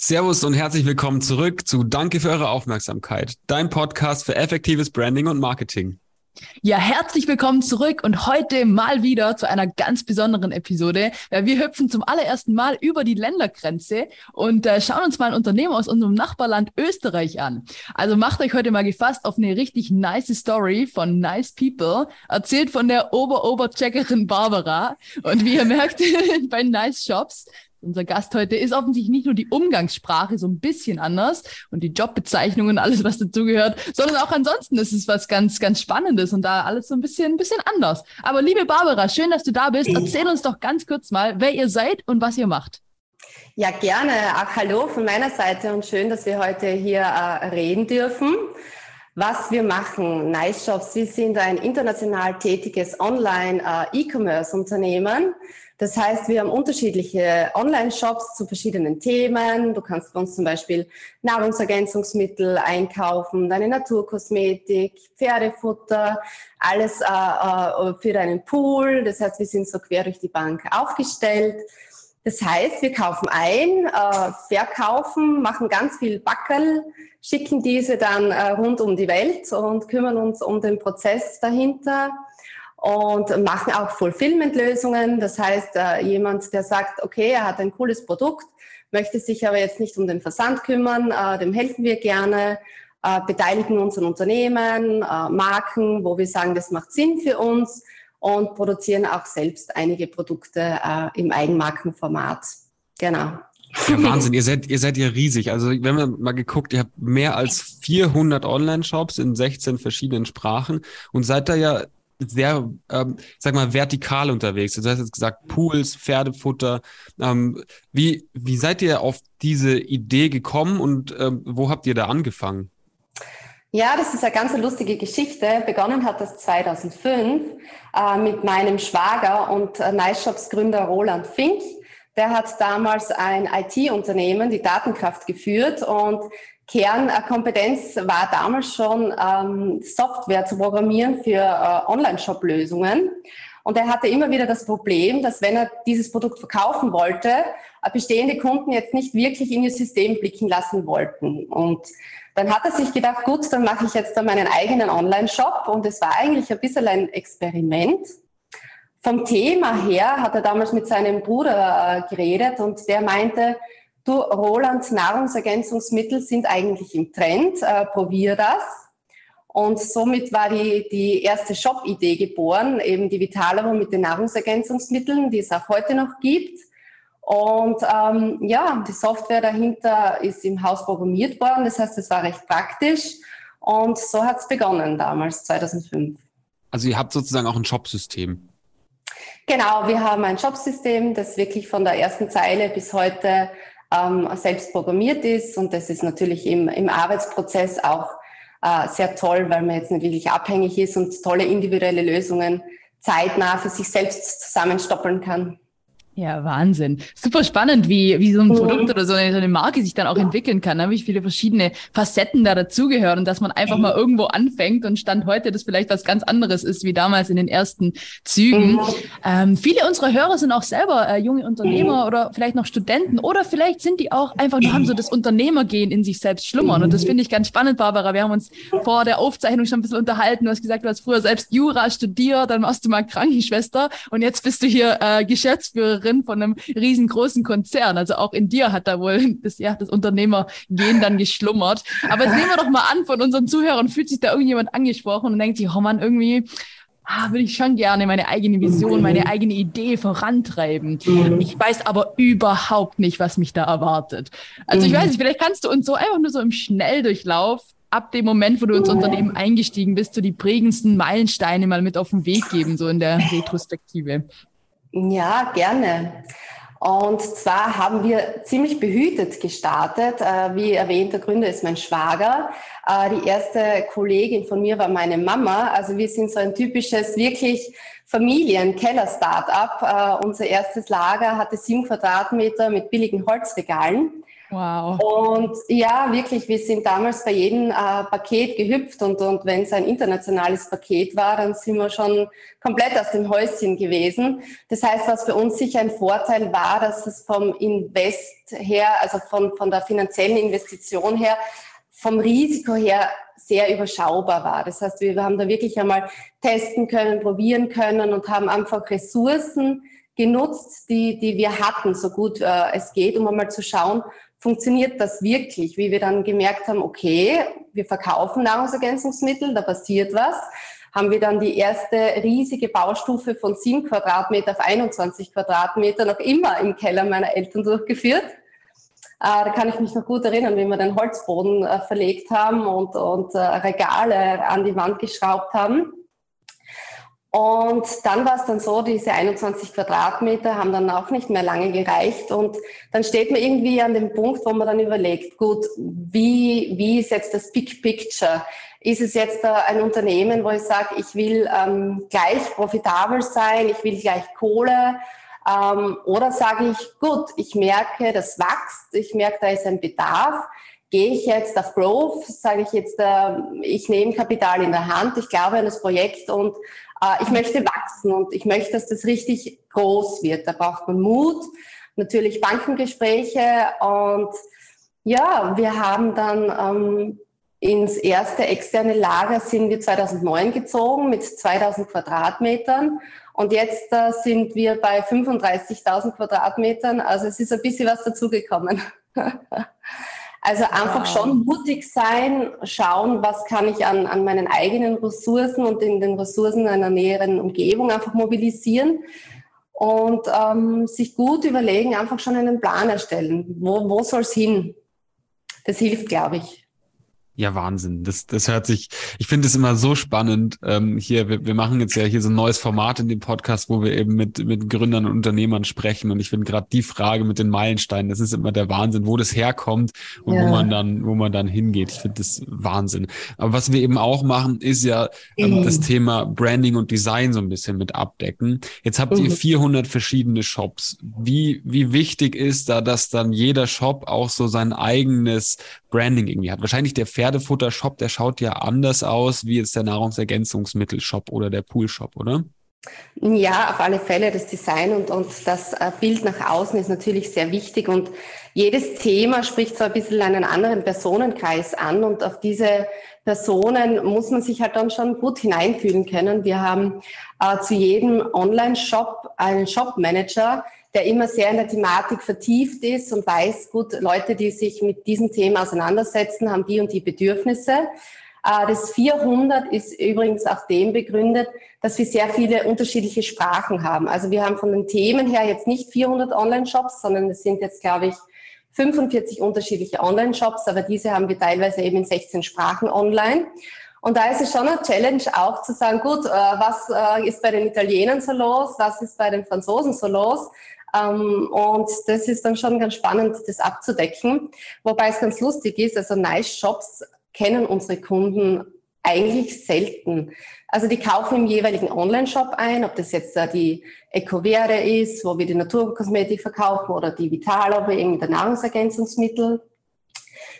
Servus und herzlich willkommen zurück zu Danke für eure Aufmerksamkeit, dein Podcast für effektives Branding und Marketing. Ja, herzlich willkommen zurück und heute mal wieder zu einer ganz besonderen Episode. Wir hüpfen zum allerersten Mal über die Ländergrenze und äh, schauen uns mal ein Unternehmen aus unserem Nachbarland Österreich an. Also macht euch heute mal gefasst auf eine richtig nice Story von Nice People, erzählt von der Ober-Ober-Checkerin Barbara. Und wie ihr merkt, bei Nice Shops unser Gast heute ist offensichtlich nicht nur die Umgangssprache so ein bisschen anders und die Jobbezeichnungen und alles, was dazugehört, sondern auch ansonsten ist es was ganz, ganz Spannendes und da alles so ein bisschen, ein bisschen anders. Aber liebe Barbara, schön, dass du da bist. Erzähl uns doch ganz kurz mal, wer ihr seid und was ihr macht. Ja, gerne. Auch hallo von meiner Seite und schön, dass wir heute hier äh, reden dürfen. Was wir machen, Nice Shops, wir sind ein international tätiges Online-E-Commerce-Unternehmen. Äh, das heißt, wir haben unterschiedliche Online-Shops zu verschiedenen Themen. Du kannst bei uns zum Beispiel Nahrungsergänzungsmittel einkaufen, deine Naturkosmetik, Pferdefutter, alles äh, äh, für deinen Pool. Das heißt, wir sind so quer durch die Bank aufgestellt. Das heißt, wir kaufen ein, äh, verkaufen, machen ganz viel Backel, schicken diese dann äh, rund um die Welt und kümmern uns um den Prozess dahinter und machen auch Fulfillment-Lösungen. Das heißt, äh, jemand, der sagt, okay, er hat ein cooles Produkt, möchte sich aber jetzt nicht um den Versand kümmern, äh, dem helfen wir gerne, äh, beteiligen uns an Unternehmen, Marken, wo wir sagen, das macht Sinn für uns und produzieren auch selbst einige Produkte im Eigenmarkenformat. Genau. Ja, Wahnsinn, ihr seid, ihr seid ja riesig. Also, wenn man mal geguckt, ihr habt mehr als 400 Online-Shops in 16 verschiedenen Sprachen und seid da ja sehr, ähm, sag mal, vertikal unterwegs. Du hast jetzt gesagt, Pools, Pferdefutter. Ähm, wie, wie seid ihr auf diese Idee gekommen und ähm, wo habt ihr da angefangen? Ja, das ist eine ganz lustige Geschichte. Begonnen hat das 2005 äh, mit meinem Schwager und äh, Nice Gründer Roland Fink. Der hat damals ein IT-Unternehmen, die Datenkraft, geführt und Kernkompetenz war damals schon ähm, Software zu programmieren für äh, Online-Shop-Lösungen. Und er hatte immer wieder das Problem, dass wenn er dieses Produkt verkaufen wollte, äh, bestehende Kunden jetzt nicht wirklich in ihr System blicken lassen wollten. Und dann hat er sich gedacht, gut, dann mache ich jetzt da meinen eigenen Online-Shop. Und es war eigentlich ein bisschen ein Experiment. Vom Thema her hat er damals mit seinem Bruder äh, geredet und der meinte, Du, Roland, Nahrungsergänzungsmittel sind eigentlich im Trend, äh, probier das. Und somit war die, die erste Shop-Idee geboren, eben die Vitalero mit den Nahrungsergänzungsmitteln, die es auch heute noch gibt. Und ähm, ja, die Software dahinter ist im Haus programmiert worden, das heißt, es war recht praktisch. Und so hat es begonnen damals, 2005. Also ihr habt sozusagen auch ein Shop-System. Genau, wir haben ein Shop-System, das wirklich von der ersten Zeile bis heute ähm, selbst programmiert ist. Und das ist natürlich im, im Arbeitsprozess auch äh, sehr toll, weil man jetzt nicht wirklich abhängig ist und tolle individuelle Lösungen zeitnah für sich selbst zusammenstoppeln kann. Ja, Wahnsinn. Super spannend, wie, wie so ein Produkt oder so eine, so eine Marke sich dann auch entwickeln kann, ne? wie viele verschiedene Facetten da dazugehören und dass man einfach mal irgendwo anfängt und Stand heute das vielleicht was ganz anderes ist, wie damals in den ersten Zügen. Mhm. Ähm, viele unserer Hörer sind auch selber äh, junge Unternehmer mhm. oder vielleicht noch Studenten oder vielleicht sind die auch einfach nur haben so das Unternehmergehen in sich selbst schlummern und das finde ich ganz spannend, Barbara. Wir haben uns vor der Aufzeichnung schon ein bisschen unterhalten. Du hast gesagt, du hast früher selbst Jura studiert, dann warst du mal Krankenschwester und jetzt bist du hier äh, Geschäftsführerin Geschäftsführerin von einem riesengroßen Konzern. Also auch in dir hat da wohl das, ja, das Unternehmergehen dann geschlummert. Aber jetzt nehmen wir doch mal an, von unseren Zuhörern fühlt sich da irgendjemand angesprochen und denkt sich, oh man, irgendwie ah, würde ich schon gerne meine eigene Vision, meine eigene Idee vorantreiben. Ich weiß aber überhaupt nicht, was mich da erwartet. Also ich weiß nicht, vielleicht kannst du uns so einfach nur so im Schnelldurchlauf ab dem Moment, wo du ins Unternehmen eingestiegen bist, so die prägendsten Meilensteine mal mit auf den Weg geben, so in der Retrospektive. Ja, gerne. Und zwar haben wir ziemlich behütet gestartet. Äh, wie erwähnt, der Gründer ist mein Schwager. Äh, die erste Kollegin von mir war meine Mama. Also wir sind so ein typisches, wirklich Familien-Keller-Startup. Äh, unser erstes Lager hatte sieben Quadratmeter mit billigen Holzregalen. Wow. Und ja, wirklich, wir sind damals bei jedem äh, Paket gehüpft und, und wenn es ein internationales Paket war, dann sind wir schon komplett aus dem Häuschen gewesen. Das heißt, was für uns sicher ein Vorteil war, dass es vom Invest her, also von, von der finanziellen Investition her, vom Risiko her sehr überschaubar war. Das heißt, wir haben da wirklich einmal testen können, probieren können und haben einfach Ressourcen genutzt, die, die wir hatten, so gut äh, es geht, um einmal zu schauen, funktioniert das wirklich? Wie wir dann gemerkt haben, okay, wir verkaufen Nahrungsergänzungsmittel, da passiert was, haben wir dann die erste riesige Baustufe von 7 Quadratmeter auf 21 Quadratmeter noch immer im Keller meiner Eltern durchgeführt. Äh, da kann ich mich noch gut erinnern, wie wir den Holzboden äh, verlegt haben und, und äh, Regale an die Wand geschraubt haben. Und dann war es dann so, diese 21 Quadratmeter haben dann auch nicht mehr lange gereicht. Und dann steht man irgendwie an dem Punkt, wo man dann überlegt, gut, wie, wie ist jetzt das Big Picture? Ist es jetzt ein Unternehmen, wo ich sage, ich will ähm, gleich profitabel sein, ich will gleich Kohle? Ähm, oder sage ich, gut, ich merke, das wächst, ich merke, da ist ein Bedarf. Gehe ich jetzt auf Growth, sage ich jetzt, äh, ich nehme Kapital in der Hand, ich glaube an das Projekt und äh, ich möchte wachsen und ich möchte, dass das richtig groß wird. Da braucht man Mut, natürlich Bankengespräche und ja, wir haben dann ähm, ins erste externe Lager sind wir 2009 gezogen mit 2000 Quadratmetern und jetzt äh, sind wir bei 35.000 Quadratmetern. Also es ist ein bisschen was dazugekommen. Also einfach wow. schon mutig sein, schauen, was kann ich an, an meinen eigenen Ressourcen und in den Ressourcen einer näheren Umgebung einfach mobilisieren und ähm, sich gut überlegen, einfach schon einen Plan erstellen. Wo, wo soll es hin? Das hilft, glaube ich. Ja, Wahnsinn. Das, das hört sich, ich finde es immer so spannend. Ähm, hier, wir, wir machen jetzt ja hier so ein neues Format in dem Podcast, wo wir eben mit, mit Gründern und Unternehmern sprechen. Und ich finde gerade die Frage mit den Meilensteinen, das ist immer der Wahnsinn, wo das herkommt und ja. wo man dann, wo man dann hingeht. Ich finde das Wahnsinn. Aber was wir eben auch machen, ist ja ähm, mhm. das Thema Branding und Design so ein bisschen mit abdecken. Jetzt habt mhm. ihr 400 verschiedene Shops. Wie, wie wichtig ist da, dass dann jeder Shop auch so sein eigenes Branding irgendwie hat? Wahrscheinlich der Pferdefutter-Shop, der schaut ja anders aus wie jetzt der Nahrungsergänzungsmittel-Shop oder der Pool-Shop, oder? Ja, auf alle Fälle. Das Design und, und das äh, Bild nach außen ist natürlich sehr wichtig und jedes Thema spricht so ein bisschen einen anderen Personenkreis an und auf diese Personen muss man sich halt dann schon gut hineinfühlen können. Wir haben äh, zu jedem Online-Shop einen Shop-Manager, der immer sehr in der Thematik vertieft ist und weiß, gut, Leute, die sich mit diesem Thema auseinandersetzen, haben die und die Bedürfnisse. Äh, das 400 ist übrigens auch dem begründet, dass wir sehr viele unterschiedliche Sprachen haben. Also wir haben von den Themen her jetzt nicht 400 Online-Shops, sondern es sind jetzt, glaube ich, 45 unterschiedliche Online-Shops, aber diese haben wir teilweise eben in 16 Sprachen online. Und da ist es schon eine Challenge auch zu sagen, gut, äh, was äh, ist bei den Italienern so los, was ist bei den Franzosen so los, und das ist dann schon ganz spannend, das abzudecken. Wobei es ganz lustig ist, also Nice Shops kennen unsere Kunden eigentlich selten. Also die kaufen im jeweiligen Online-Shop ein, ob das jetzt die Ecovere ist, wo wir die Naturkosmetik verkaufen oder die Vitalo, wo der Nahrungsergänzungsmittel.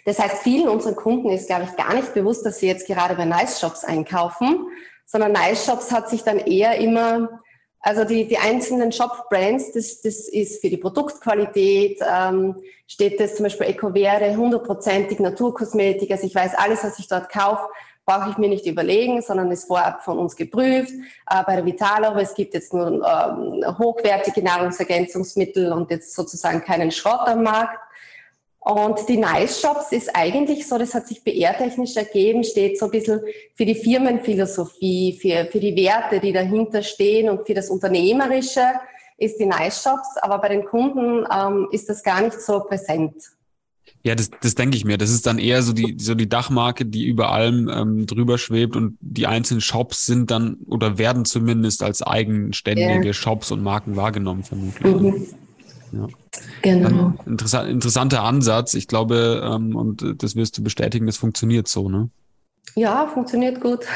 Das heißt, vielen unseren Kunden ist, glaube ich, gar nicht bewusst, dass sie jetzt gerade bei Nice Shops einkaufen, sondern Nice Shops hat sich dann eher immer also die, die einzelnen Shop-Brands, das, das ist für die Produktqualität, ähm, steht das zum Beispiel Ecovere, hundertprozentig Naturkosmetik. Also ich weiß, alles, was ich dort kaufe, brauche ich mir nicht überlegen, sondern ist vorab von uns geprüft. Äh, bei der Vitalo, es gibt jetzt nur ähm, hochwertige Nahrungsergänzungsmittel und jetzt sozusagen keinen Schrott am Markt. Und die Nice Shops ist eigentlich so, das hat sich PR-technisch ergeben, steht so ein bisschen für die Firmenphilosophie, für, für die Werte, die dahinter stehen und für das Unternehmerische ist die Nice Shops, aber bei den Kunden ähm, ist das gar nicht so präsent. Ja, das, das denke ich mir. Das ist dann eher so die, so die Dachmarke, die über allem ähm, drüber schwebt und die einzelnen Shops sind dann oder werden zumindest als eigenständige yeah. Shops und Marken wahrgenommen, vermutlich. Mhm. Ja. Genau. Interessant, interessanter Ansatz. Ich glaube, ähm, und das wirst du bestätigen, das funktioniert so, ne? Ja, funktioniert gut.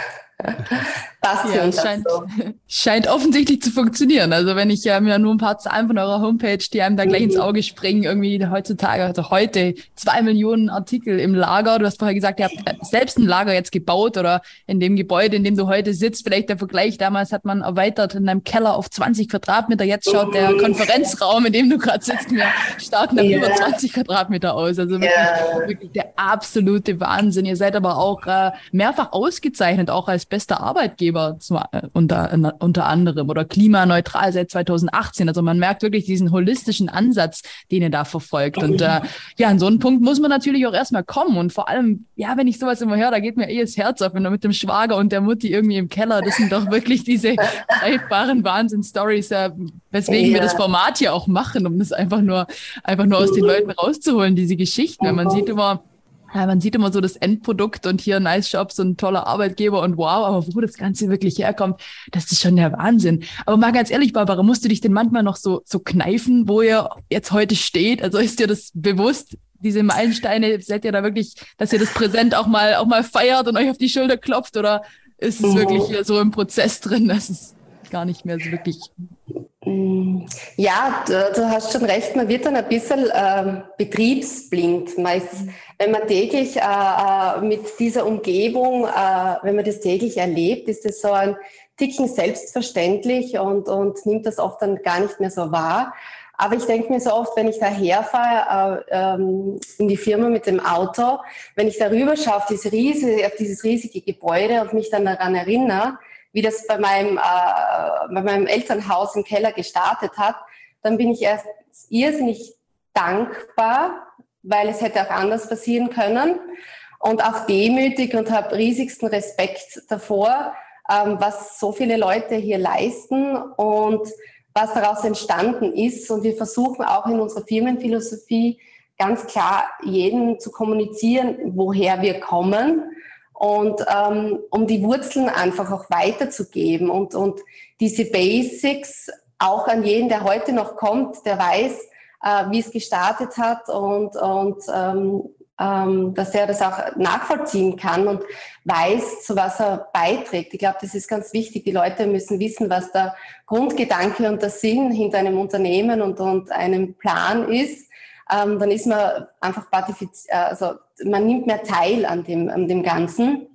Passt ja, scheint, so. scheint offensichtlich zu funktionieren. Also wenn ich äh, mir nur ein paar Zahlen von eurer Homepage, die einem da gleich mhm. ins Auge springen, irgendwie heutzutage, also heute zwei Millionen Artikel im Lager. Du hast vorher gesagt, ihr habt äh, selbst ein Lager jetzt gebaut oder in dem Gebäude, in dem du heute sitzt. Vielleicht der Vergleich, damals hat man erweitert in einem Keller auf 20 Quadratmeter. Jetzt schaut der mhm. Konferenzraum, in dem du gerade sitzt, mir stark nach yeah. über 20 Quadratmeter aus. Also wirklich, yeah. wirklich der absolute Wahnsinn. Ihr seid aber auch äh, mehrfach ausgezeichnet, auch als bester Arbeitgeber zu, äh, unter, unter anderem oder klimaneutral seit 2018. Also man merkt wirklich diesen holistischen Ansatz, den ihr da verfolgt. Und äh, ja, an so einen Punkt muss man natürlich auch erstmal kommen. Und vor allem, ja, wenn ich sowas immer höre, da geht mir eh das Herz auf, wenn du mit dem Schwager und der Mutti irgendwie im Keller, das sind doch wirklich diese greifbaren Wahnsinn-Stories, äh, weswegen ja. wir das Format hier auch machen, um das einfach nur, einfach nur aus den Leuten rauszuholen, diese Geschichten. Wenn man sieht immer, ja, man sieht immer so das Endprodukt und hier Nice Shops und toller Arbeitgeber und wow, aber wo das Ganze wirklich herkommt, das ist schon der Wahnsinn. Aber mal ganz ehrlich, Barbara, musst du dich denn manchmal noch so, so kneifen, wo ihr jetzt heute steht? Also ist dir das bewusst, diese Meilensteine, seid ihr da wirklich, dass ihr das Präsent auch mal, auch mal feiert und euch auf die Schulter klopft oder ist es mhm. wirklich so im Prozess drin, dass es gar nicht mehr so wirklich ja, du, du, hast schon recht, man wird dann ein bisschen äh, betriebsblind. Meist, wenn man täglich äh, äh, mit dieser Umgebung, äh, wenn man das täglich erlebt, ist das so ein Ticken selbstverständlich und, und nimmt das oft dann gar nicht mehr so wahr. Aber ich denke mir so oft, wenn ich da herfahre äh, ähm, in die Firma mit dem Auto, wenn ich darüber schaue auf, diese riesige, auf dieses riesige Gebäude und mich dann daran erinnere, wie das bei meinem, äh, bei meinem Elternhaus im Keller gestartet hat, dann bin ich erst irrsinnig dankbar, weil es hätte auch anders passieren können und auch demütig und habe riesigsten Respekt davor, ähm, was so viele Leute hier leisten und was daraus entstanden ist. Und wir versuchen auch in unserer Firmenphilosophie ganz klar jeden zu kommunizieren, woher wir kommen und ähm, um die Wurzeln einfach auch weiterzugeben und, und diese Basics auch an jeden, der heute noch kommt, der weiß, äh, wie es gestartet hat und, und ähm, ähm, dass er das auch nachvollziehen kann und weiß, zu was er beiträgt. Ich glaube, das ist ganz wichtig. Die Leute müssen wissen, was der Grundgedanke und der Sinn hinter einem Unternehmen und, und einem Plan ist ähm, dann ist man einfach partifiziert, äh, also man nimmt mehr teil an dem, an dem Ganzen.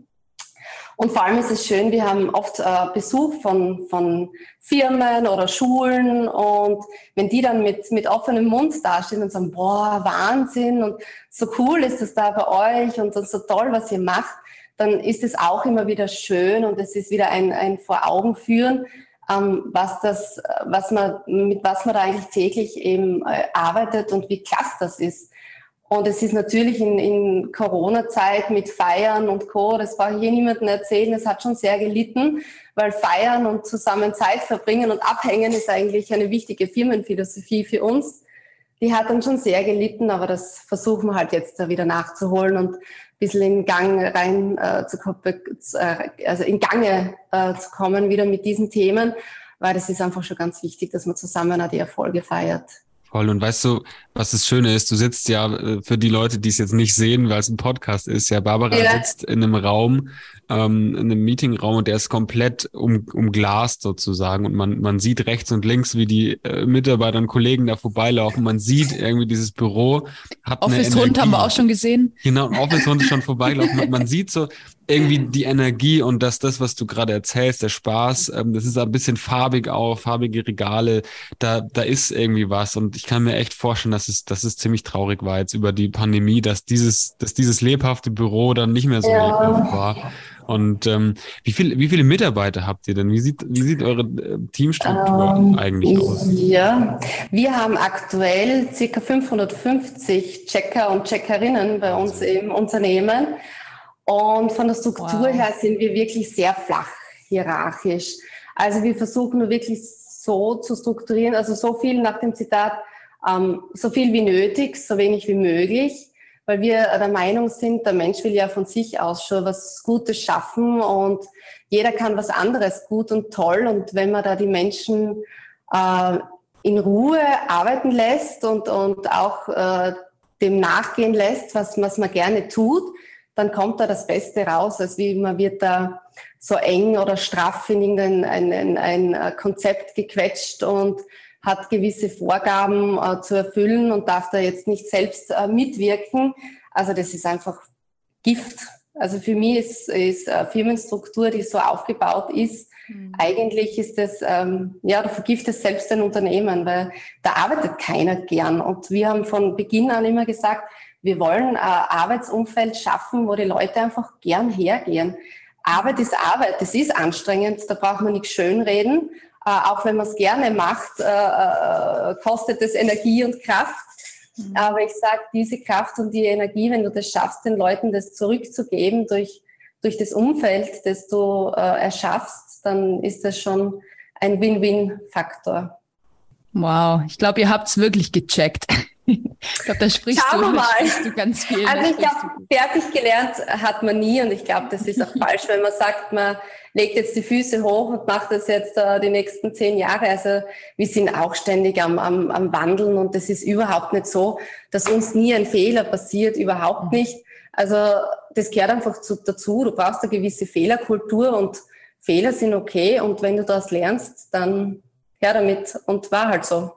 Und vor allem ist es schön, wir haben oft äh, Besuch von, von Firmen oder Schulen und wenn die dann mit, mit offenem Mund dastehen und sagen, boah, Wahnsinn und so cool ist das da bei euch und, so toll, was ihr macht, dann ist es auch immer wieder schön und es ist wieder ein, ein Vor Augen führen, was das, was man, mit was man da eigentlich täglich eben äh, arbeitet und wie klasse das ist. Und es ist natürlich in, in Corona-Zeit mit Feiern und Co., das brauche ich hier niemandem erzählen, es hat schon sehr gelitten, weil Feiern und zusammen Zeit verbringen und abhängen ist eigentlich eine wichtige Firmenphilosophie für uns. Die hat dann schon sehr gelitten, aber das versuchen wir halt jetzt da wieder nachzuholen und bisschen in Gang rein äh, zu, äh, also in Gange äh, zu kommen wieder mit diesen Themen, weil das ist einfach schon ganz wichtig, dass man zusammen auch die Erfolge feiert. Voll. Und weißt du, was das Schöne ist? Du sitzt ja äh, für die Leute, die es jetzt nicht sehen, weil es ein Podcast ist. Ja, Barbara ja. sitzt in einem Raum, ähm, in einem Meetingraum und der ist komplett um, umglast sozusagen. Und man, man sieht rechts und links, wie die äh, Mitarbeiter und Kollegen da vorbeilaufen. Man sieht irgendwie dieses Büro. Hat Office Hund haben wir auch schon gesehen. Genau, Office Hund ist schon vorbeigelaufen. Und man sieht so, irgendwie die Energie und dass das, was du gerade erzählst, der Spaß, ähm, das ist ein bisschen farbig auch, farbige Regale, da, da ist irgendwie was. Und ich kann mir echt vorstellen, dass es, dass es ziemlich traurig war jetzt über die Pandemie, dass dieses, dass dieses lebhafte Büro dann nicht mehr so ja. lebhaft war. Und ähm, wie, viel, wie viele Mitarbeiter habt ihr denn? Wie sieht, wie sieht eure äh, Teamstruktur ähm, eigentlich aus? Ja, wir haben aktuell circa 550 Checker und Checkerinnen bei uns im Unternehmen. Und von der Struktur wow. her sind wir wirklich sehr flach hierarchisch. Also wir versuchen nur wirklich so zu strukturieren, also so viel nach dem Zitat, ähm, so viel wie nötig, so wenig wie möglich, weil wir der Meinung sind, der Mensch will ja von sich aus schon was Gutes schaffen und jeder kann was anderes gut und toll. Und wenn man da die Menschen äh, in Ruhe arbeiten lässt und, und auch äh, dem nachgehen lässt, was, was man gerne tut, dann kommt da das Beste raus, als wie man wird da so eng oder straff in irgendein ein, ein, ein äh, Konzept gequetscht und hat gewisse Vorgaben äh, zu erfüllen und darf da jetzt nicht selbst äh, mitwirken. Also das ist einfach Gift. Also für mich ist, ist äh, Firmenstruktur, die so aufgebaut ist, mhm. eigentlich ist das, ähm, ja, du vergiftest selbst ein Unternehmen, weil da arbeitet keiner gern. Und wir haben von Beginn an immer gesagt, wir wollen ein Arbeitsumfeld schaffen, wo die Leute einfach gern hergehen. Arbeit ist Arbeit, das ist anstrengend, da braucht man nicht schönreden. Äh, auch wenn man es gerne macht, äh, äh, kostet es Energie und Kraft. Mhm. Aber ich sage, diese Kraft und die Energie, wenn du das schaffst, den Leuten das zurückzugeben durch, durch das Umfeld, das du erschaffst, dann ist das schon ein Win-Win-Faktor. Wow, ich glaube, ihr habt es wirklich gecheckt. Ich glaube, da sprichst, Schauen du, mal. sprichst du ganz viel. Also ich glaube, fertig gelernt hat man nie und ich glaube, das ist auch falsch, wenn man sagt, man legt jetzt die Füße hoch und macht das jetzt äh, die nächsten zehn Jahre. Also wir sind auch ständig am, am, am Wandeln und das ist überhaupt nicht so, dass uns nie ein Fehler passiert, überhaupt mhm. nicht. Also das gehört einfach zu, dazu. Du brauchst eine gewisse Fehlerkultur und Fehler sind okay und wenn du das lernst, dann her damit und war halt so.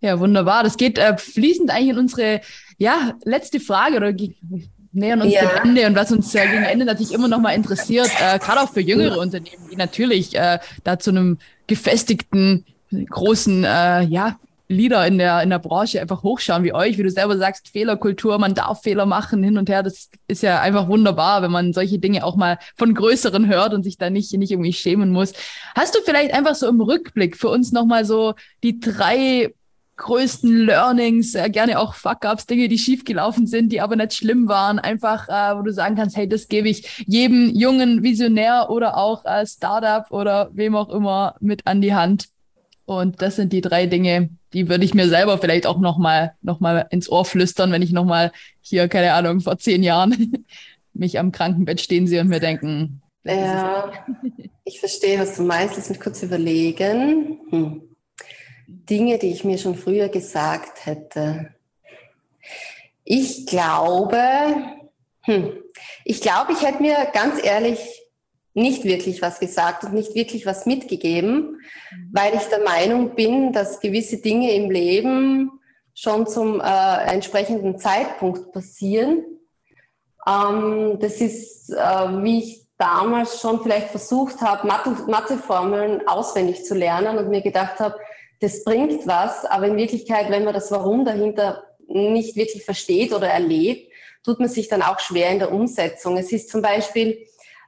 Ja, wunderbar. Das geht äh, fließend eigentlich in unsere ja, letzte Frage oder nähern uns ja. dem Ende und was uns äh, gegen Ende natürlich immer noch mal interessiert, äh, gerade auch für jüngere Unternehmen, die natürlich äh, da zu einem gefestigten, großen, äh, ja, Leader in der, in der Branche einfach hochschauen wie euch, wie du selber sagst, Fehlerkultur, man darf Fehler machen, hin und her. Das ist ja einfach wunderbar, wenn man solche Dinge auch mal von Größeren hört und sich da nicht, nicht irgendwie schämen muss. Hast du vielleicht einfach so im Rückblick für uns nochmal so die drei größten Learnings, äh, gerne auch Fuck-ups, Dinge, die schiefgelaufen sind, die aber nicht schlimm waren, einfach, äh, wo du sagen kannst, hey, das gebe ich jedem jungen Visionär oder auch äh, Startup oder wem auch immer mit an die Hand. Und das sind die drei Dinge, die würde ich mir selber vielleicht auch nochmal noch mal ins Ohr flüstern, wenn ich nochmal hier, keine Ahnung, vor zehn Jahren mich am Krankenbett stehen sehe und mir denken. Ja, ich verstehe, was du meinst. Lass mich kurz überlegen. Hm. Dinge, die ich mir schon früher gesagt hätte. Ich glaube, hm, ich glaube, ich hätte mir ganz ehrlich nicht wirklich was gesagt und nicht wirklich was mitgegeben, weil ich der Meinung bin, dass gewisse Dinge im Leben schon zum äh, entsprechenden Zeitpunkt passieren. Ähm, das ist, äh, wie ich damals schon vielleicht versucht habe, Mathe, Matheformeln auswendig zu lernen und mir gedacht habe, das bringt was, aber in Wirklichkeit, wenn man das Warum dahinter nicht wirklich versteht oder erlebt, tut man sich dann auch schwer in der Umsetzung. Es ist zum Beispiel,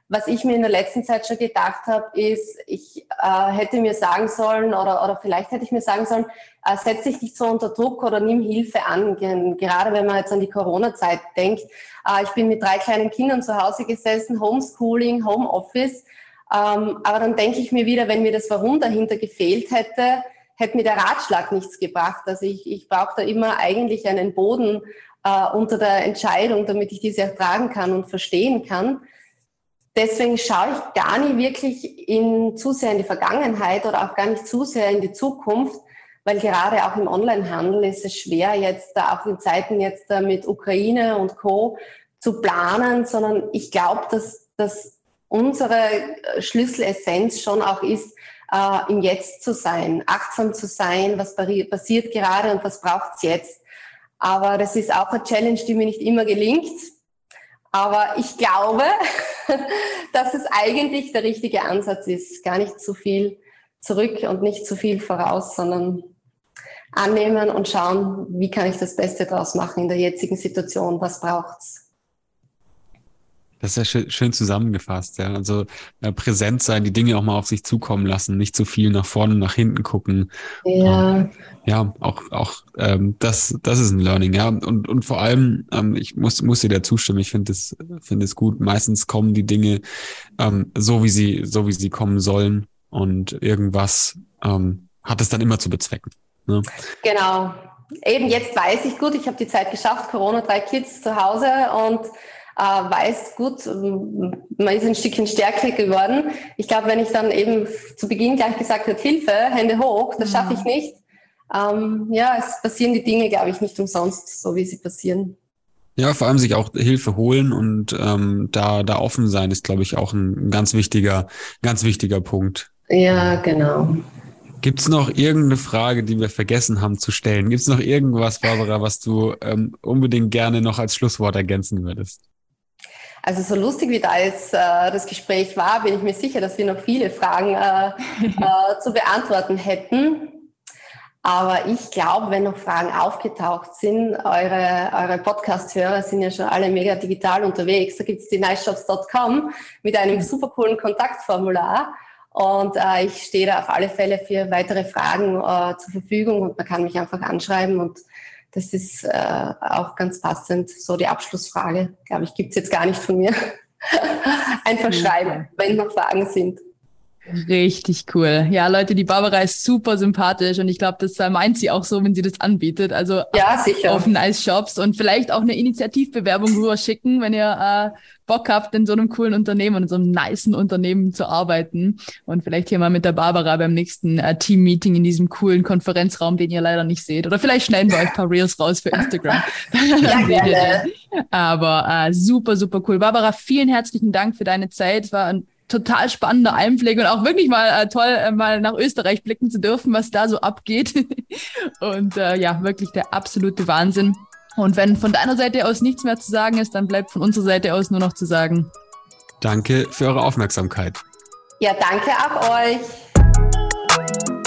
was ich mir in der letzten Zeit schon gedacht habe, ist, ich äh, hätte mir sagen sollen oder, oder vielleicht hätte ich mir sagen sollen, äh, setz dich nicht so unter Druck oder nimm Hilfe an. Gerade wenn man jetzt an die Corona-Zeit denkt. Äh, ich bin mit drei kleinen Kindern zu Hause gesessen, Homeschooling, Homeoffice. Ähm, aber dann denke ich mir wieder, wenn mir das Warum dahinter gefehlt hätte, hätte mir der Ratschlag nichts gebracht. Also ich, ich brauche da immer eigentlich einen Boden äh, unter der Entscheidung, damit ich diese ertragen kann und verstehen kann. Deswegen schaue ich gar nicht wirklich in, zu sehr in die Vergangenheit oder auch gar nicht zu sehr in die Zukunft, weil gerade auch im Onlinehandel ist es schwer, jetzt auch in Zeiten jetzt mit Ukraine und Co. zu planen, sondern ich glaube, dass, dass unsere Schlüsselessenz schon auch ist, äh, im Jetzt zu sein, achtsam zu sein, was passiert gerade und was braucht es jetzt. Aber das ist auch eine Challenge, die mir nicht immer gelingt. Aber ich glaube, dass es eigentlich der richtige Ansatz ist. Gar nicht zu viel zurück und nicht zu viel voraus, sondern annehmen und schauen, wie kann ich das Beste daraus machen in der jetzigen Situation, was braucht's. Das ist ja schön, schön zusammengefasst, ja. Also äh, präsent sein, die Dinge auch mal auf sich zukommen lassen, nicht zu viel nach vorne, nach hinten gucken. Ja. Ähm, ja, auch, auch ähm, das, das ist ein Learning, ja. Und, und vor allem, ähm, ich muss, muss dir da zustimmen, ich finde es, finde es gut. Meistens kommen die Dinge ähm, so, wie sie, so wie sie kommen sollen. Und irgendwas ähm, hat es dann immer zu bezwecken. Ne? Genau. Eben jetzt weiß ich gut, ich habe die Zeit geschafft, Corona, drei Kids zu Hause und äh, weiß, gut, man ist ein Stückchen stärker geworden. Ich glaube, wenn ich dann eben zu Beginn gleich gesagt hätte, Hilfe, Hände hoch, das schaffe ich mhm. nicht. Ähm, ja, es passieren die Dinge, glaube ich, nicht umsonst, so wie sie passieren. Ja, vor allem sich auch Hilfe holen und ähm, da, da offen sein, ist, glaube ich, auch ein, ein ganz wichtiger, ganz wichtiger Punkt. Ja, genau. Gibt es noch irgendeine Frage, die wir vergessen haben zu stellen? Gibt es noch irgendwas, Barbara, was du ähm, unbedingt gerne noch als Schlusswort ergänzen würdest? Also so lustig wie da jetzt äh, das Gespräch war, bin ich mir sicher, dass wir noch viele Fragen äh, äh, zu beantworten hätten. Aber ich glaube, wenn noch Fragen aufgetaucht sind, eure, eure Podcast-Hörer sind ja schon alle mega digital unterwegs. Da gibt es die niceshops.com mit einem super coolen Kontaktformular. Und äh, ich stehe da auf alle Fälle für weitere Fragen äh, zur Verfügung und man kann mich einfach anschreiben und das ist äh, auch ganz passend. So die Abschlussfrage, glaube ich, gibt's jetzt gar nicht von mir. einfach schreiben, wenn noch Fragen sind. Richtig cool. Ja, Leute, die Barbara ist super sympathisch und ich glaube, das meint sie auch so, wenn sie das anbietet. Also ja, sicher. auf Nice Shops und vielleicht auch eine Initiativbewerbung rüber schicken, wenn ihr äh, Bock habt, in so einem coolen Unternehmen, in so einem niceen Unternehmen zu arbeiten und vielleicht hier mal mit der Barbara beim nächsten äh, Team-Meeting in diesem coolen Konferenzraum, den ihr leider nicht seht. Oder vielleicht schneiden wir euch ein paar Reels raus für Instagram. ja, gerne. Aber äh, super, super cool. Barbara, vielen herzlichen Dank für deine Zeit. War ein total spannender Einblick und auch wirklich mal äh, toll, äh, mal nach Österreich blicken zu dürfen, was da so abgeht. und äh, ja, wirklich der absolute Wahnsinn. Und wenn von deiner Seite aus nichts mehr zu sagen ist, dann bleibt von unserer Seite aus nur noch zu sagen. Danke für eure Aufmerksamkeit. Ja, danke auch euch.